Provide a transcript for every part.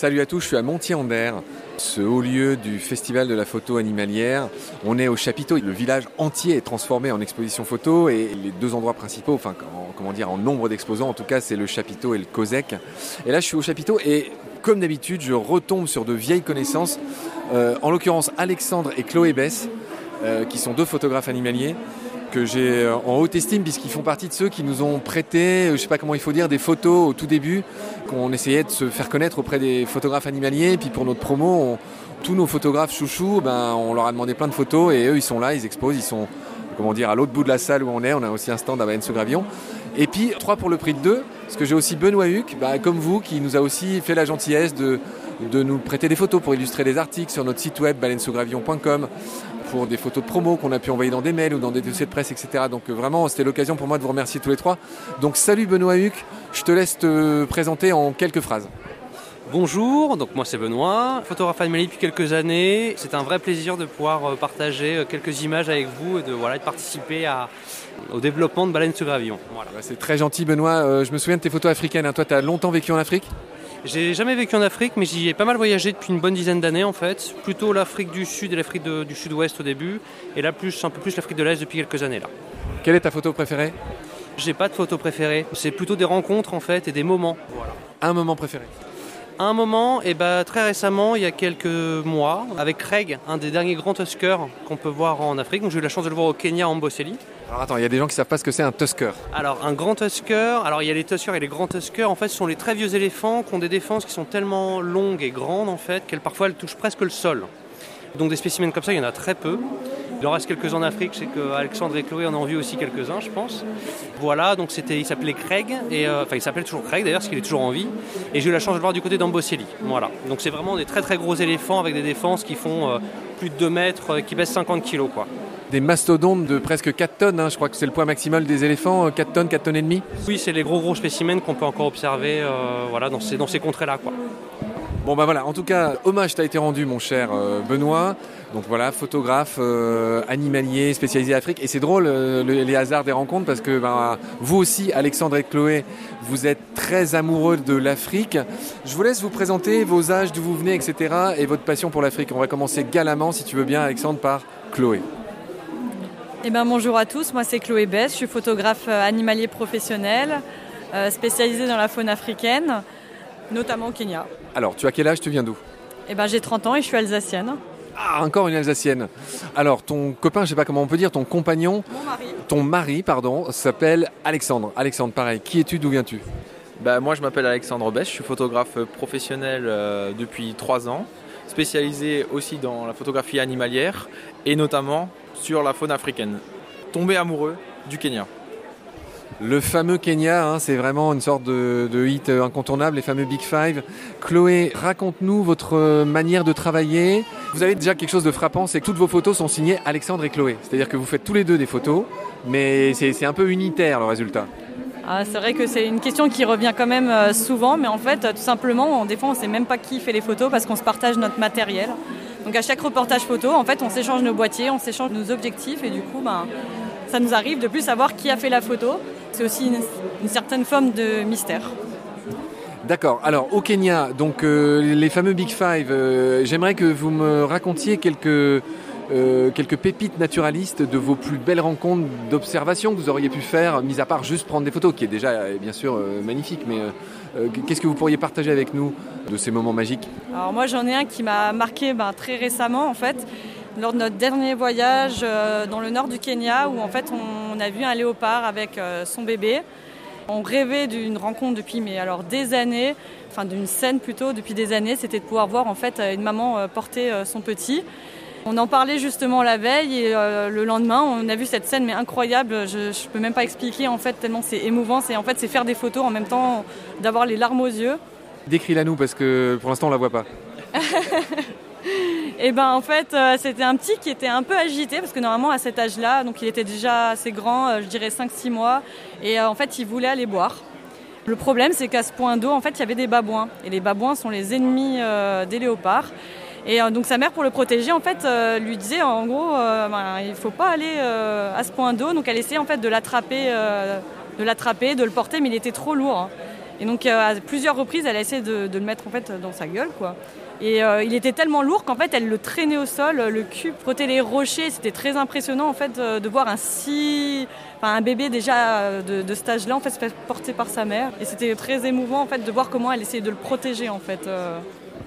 Salut à tous, je suis à Montier-en-Der, ce haut lieu du Festival de la photo animalière. On est au chapiteau, le village entier est transformé en exposition photo et les deux endroits principaux, enfin en, comment dire, nombre d'exposants en tout cas, c'est le chapiteau et le COSEC. Et là je suis au chapiteau et comme d'habitude je retombe sur de vieilles connaissances, euh, en l'occurrence Alexandre et Chloé Bess, euh, qui sont deux photographes animaliers que j'ai euh, en haute estime puisqu'ils font partie de ceux qui nous ont prêté, euh, je sais pas comment il faut dire, des photos au tout début, qu'on essayait de se faire connaître auprès des photographes animaliers. Et puis pour notre promo, tous nos photographes chouchous, ben, on leur a demandé plein de photos et eux ils sont là, ils exposent, ils sont comment dire, à l'autre bout de la salle où on est. On a aussi un stand à Varennes-sous-Gravion. Et puis trois pour le prix de deux, parce que j'ai aussi Benoît Huc, bah, comme vous, qui nous a aussi fait la gentillesse de, de nous prêter des photos pour illustrer des articles sur notre site web baleinesousgravion.com pour des photos de promo qu'on a pu envoyer dans des mails ou dans des dossiers de presse, etc. Donc euh, vraiment, c'était l'occasion pour moi de vous remercier tous les trois. Donc salut Benoît Huc, je te laisse te présenter en quelques phrases. Bonjour, donc moi c'est Benoît, photographe animalier depuis quelques années. C'est un vrai plaisir de pouvoir euh, partager euh, quelques images avec vous et de, voilà, de participer à, au développement de baleines sous gravillon. Voilà. C'est très gentil Benoît, je me souviens de tes photos africaines, hein. toi tu as longtemps vécu en Afrique? J'ai jamais vécu en Afrique, mais j'y ai pas mal voyagé depuis une bonne dizaine d'années en fait. Plutôt l'Afrique du Sud et l'Afrique du Sud-Ouest au début, et là plus un peu plus l'Afrique de l'Est depuis quelques années là. Quelle est ta photo préférée? J'ai pas de photo préférée. C'est plutôt des rencontres en fait et des moments. Voilà. Un moment préféré un moment, et bah, très récemment, il y a quelques mois, avec Craig, un des derniers grands tuskers qu'on peut voir en Afrique. Donc j'ai eu la chance de le voir au Kenya, en Mboseli. Alors attends, il y a des gens qui savent pas ce que c'est un tusker. Alors un grand tusker, alors il y a les tuskers et les grands tuskers, en fait ce sont les très vieux éléphants qui ont des défenses qui sont tellement longues et grandes en fait qu'elles parfois elles touchent presque le sol. Donc des spécimens comme ça, il y en a très peu. Il en reste quelques-uns en Afrique, je sais qu'Alexandre et Chloé en ont vu aussi quelques-uns, je pense. Voilà, donc c'était, il s'appelait Craig, et, euh, enfin il s'appelle toujours Craig d'ailleurs, parce qu'il est toujours en vie. Et j'ai eu la chance de le voir du côté d'Amboseli. Voilà, donc c'est vraiment des très très gros éléphants avec des défenses qui font euh, plus de 2 mètres, euh, qui pèsent 50 kilos quoi des mastodontes de presque 4 tonnes. Hein. Je crois que c'est le poids maximal des éléphants, 4 euh, tonnes, 4 tonnes et demi. Oui, c'est les gros gros spécimens qu'on peut encore observer euh, voilà, dans ces, dans ces contrées-là. Quoi. Bon bah voilà, en tout cas, hommage t'a été rendu mon cher euh, Benoît. Donc voilà, photographe animalier spécialisé Afrique. Et c'est drôle les hasards des rencontres parce que bah, vous aussi, Alexandre et Chloé, vous êtes très amoureux de l'Afrique. Je vous laisse vous présenter vos âges, d'où vous venez, etc. et votre passion pour l'Afrique. On va commencer galamment, si tu veux bien, Alexandre, par Chloé. Eh ben, bonjour à tous, moi c'est Chloé Bess, je suis photographe euh, animalier professionnel, euh, spécialisée dans la faune africaine, notamment au Kenya. Alors, tu as quel âge, tu viens d'où? Eh ben, J'ai 30 ans et je suis alsacienne. Ah, encore une alsacienne. Alors, ton copain, je sais pas comment on peut dire, ton compagnon, Mon mari. ton mari, pardon, s'appelle Alexandre. Alexandre, pareil, qui es-tu, d'où viens-tu? Bah, Moi, je m'appelle Alexandre Bess, je suis photographe professionnel euh, depuis 3 ans, spécialisé aussi dans la photographie animalière et notamment sur la faune africaine. Tombé amoureux du Kenya. Le fameux Kenya, hein, c'est vraiment une sorte de, hit incontournable, les fameux Big Five. Chloé, raconte-nous votre manière de travailler. Vous avez déjà quelque chose de frappant, c'est que toutes vos photos sont signées Alexandre et Chloé. C'est-à-dire que vous faites tous les deux des photos, mais c'est un peu unitaire le résultat. Ah, c'est vrai que c'est une question qui revient quand même euh, souvent, mais en fait, tout simplement, des fois, on ne sait même pas qui fait les photos parce qu'on se partage notre matériel. Donc à chaque reportage photo, en fait, on s'échange nos boîtiers, on s'échange nos objectifs et du coup, ben, ça nous arrive de plus savoir qui a fait la photo. C'est aussi une, certaine forme de mystère. D'accord. Alors au Kenya, donc euh, les fameux Big Five, euh, j'aimerais que vous me racontiez quelques euh, quelques pépites naturalistes de vos plus belles rencontres d'observation que vous auriez pu faire, mis à part juste prendre des photos, qui est déjà bien sûr magnifique, mais euh, qu'est-ce que vous pourriez partager avec nous de ces moments magiques? Alors moi j'en ai un qui m'a marqué ben, très récemment en fait lors de notre dernier voyage euh, dans le nord du Kenya où en fait on, a vu un léopard avec euh, son bébé. On rêvait d'une rencontre depuis mais alors des années, enfin d'une scène plutôt depuis des années, c'était de pouvoir voir en fait une maman porter son petit. On en parlait justement la veille et euh, le lendemain, on a vu cette scène mais incroyable. Je, ne peux même pas expliquer en fait tellement c'est émouvant. C'est en fait c'est faire des photos en même temps d'avoir les larmes aux yeux. Décris-la nous parce que pour l'instant on la voit pas. et eh ben en fait euh, c'était un petit qui était un peu agité parce que normalement à cet âge-là, donc il était déjà assez grand, euh, je dirais 5-6 mois, et en fait il voulait aller boire. Le problème c'est qu'à ce point d'eau en fait il y avait des babouins et les babouins sont les ennemis des léopards. Et euh, donc sa mère, pour le protéger, en fait, euh, lui disait en gros, euh, ben, il ne faut pas aller à ce point d'eau. Donc elle essayait en fait de l'attraper, de l'attraper, de le porter, mais il était trop lourd. Et donc à plusieurs reprises, elle a essayé de, le mettre en fait dans sa gueule, quoi. Et il était tellement lourd qu'en fait, elle le traînait au sol, le cul frottait les rochers. C'était très impressionnant en fait de voir un si, enfin, un bébé déjà de, de cet âge-là en fait se porter par sa mère. Et c'était très émouvant en fait de voir comment elle essayait de le protéger en fait.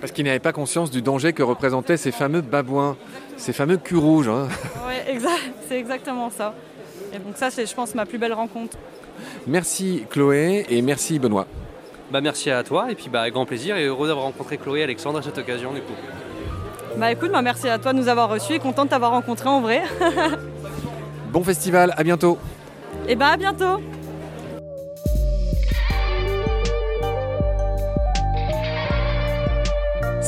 Parce qu'il n'avait pas conscience du danger que représentaient ces fameux babouins, ces fameux culs rouges. Hein. Oui, exact, c'est exactement ça. Et donc ça, c'est, je pense, ma plus belle rencontre. Merci Chloé et merci Benoît. Bah, merci à toi et puis bah, grand plaisir et heureux d'avoir rencontré Chloé et Alexandre à cette occasion du coup. Bah écoute, bah, merci à toi de nous avoir reçus et content de t'avoir rencontré en vrai. bon festival, à bientôt. Et bah à bientôt.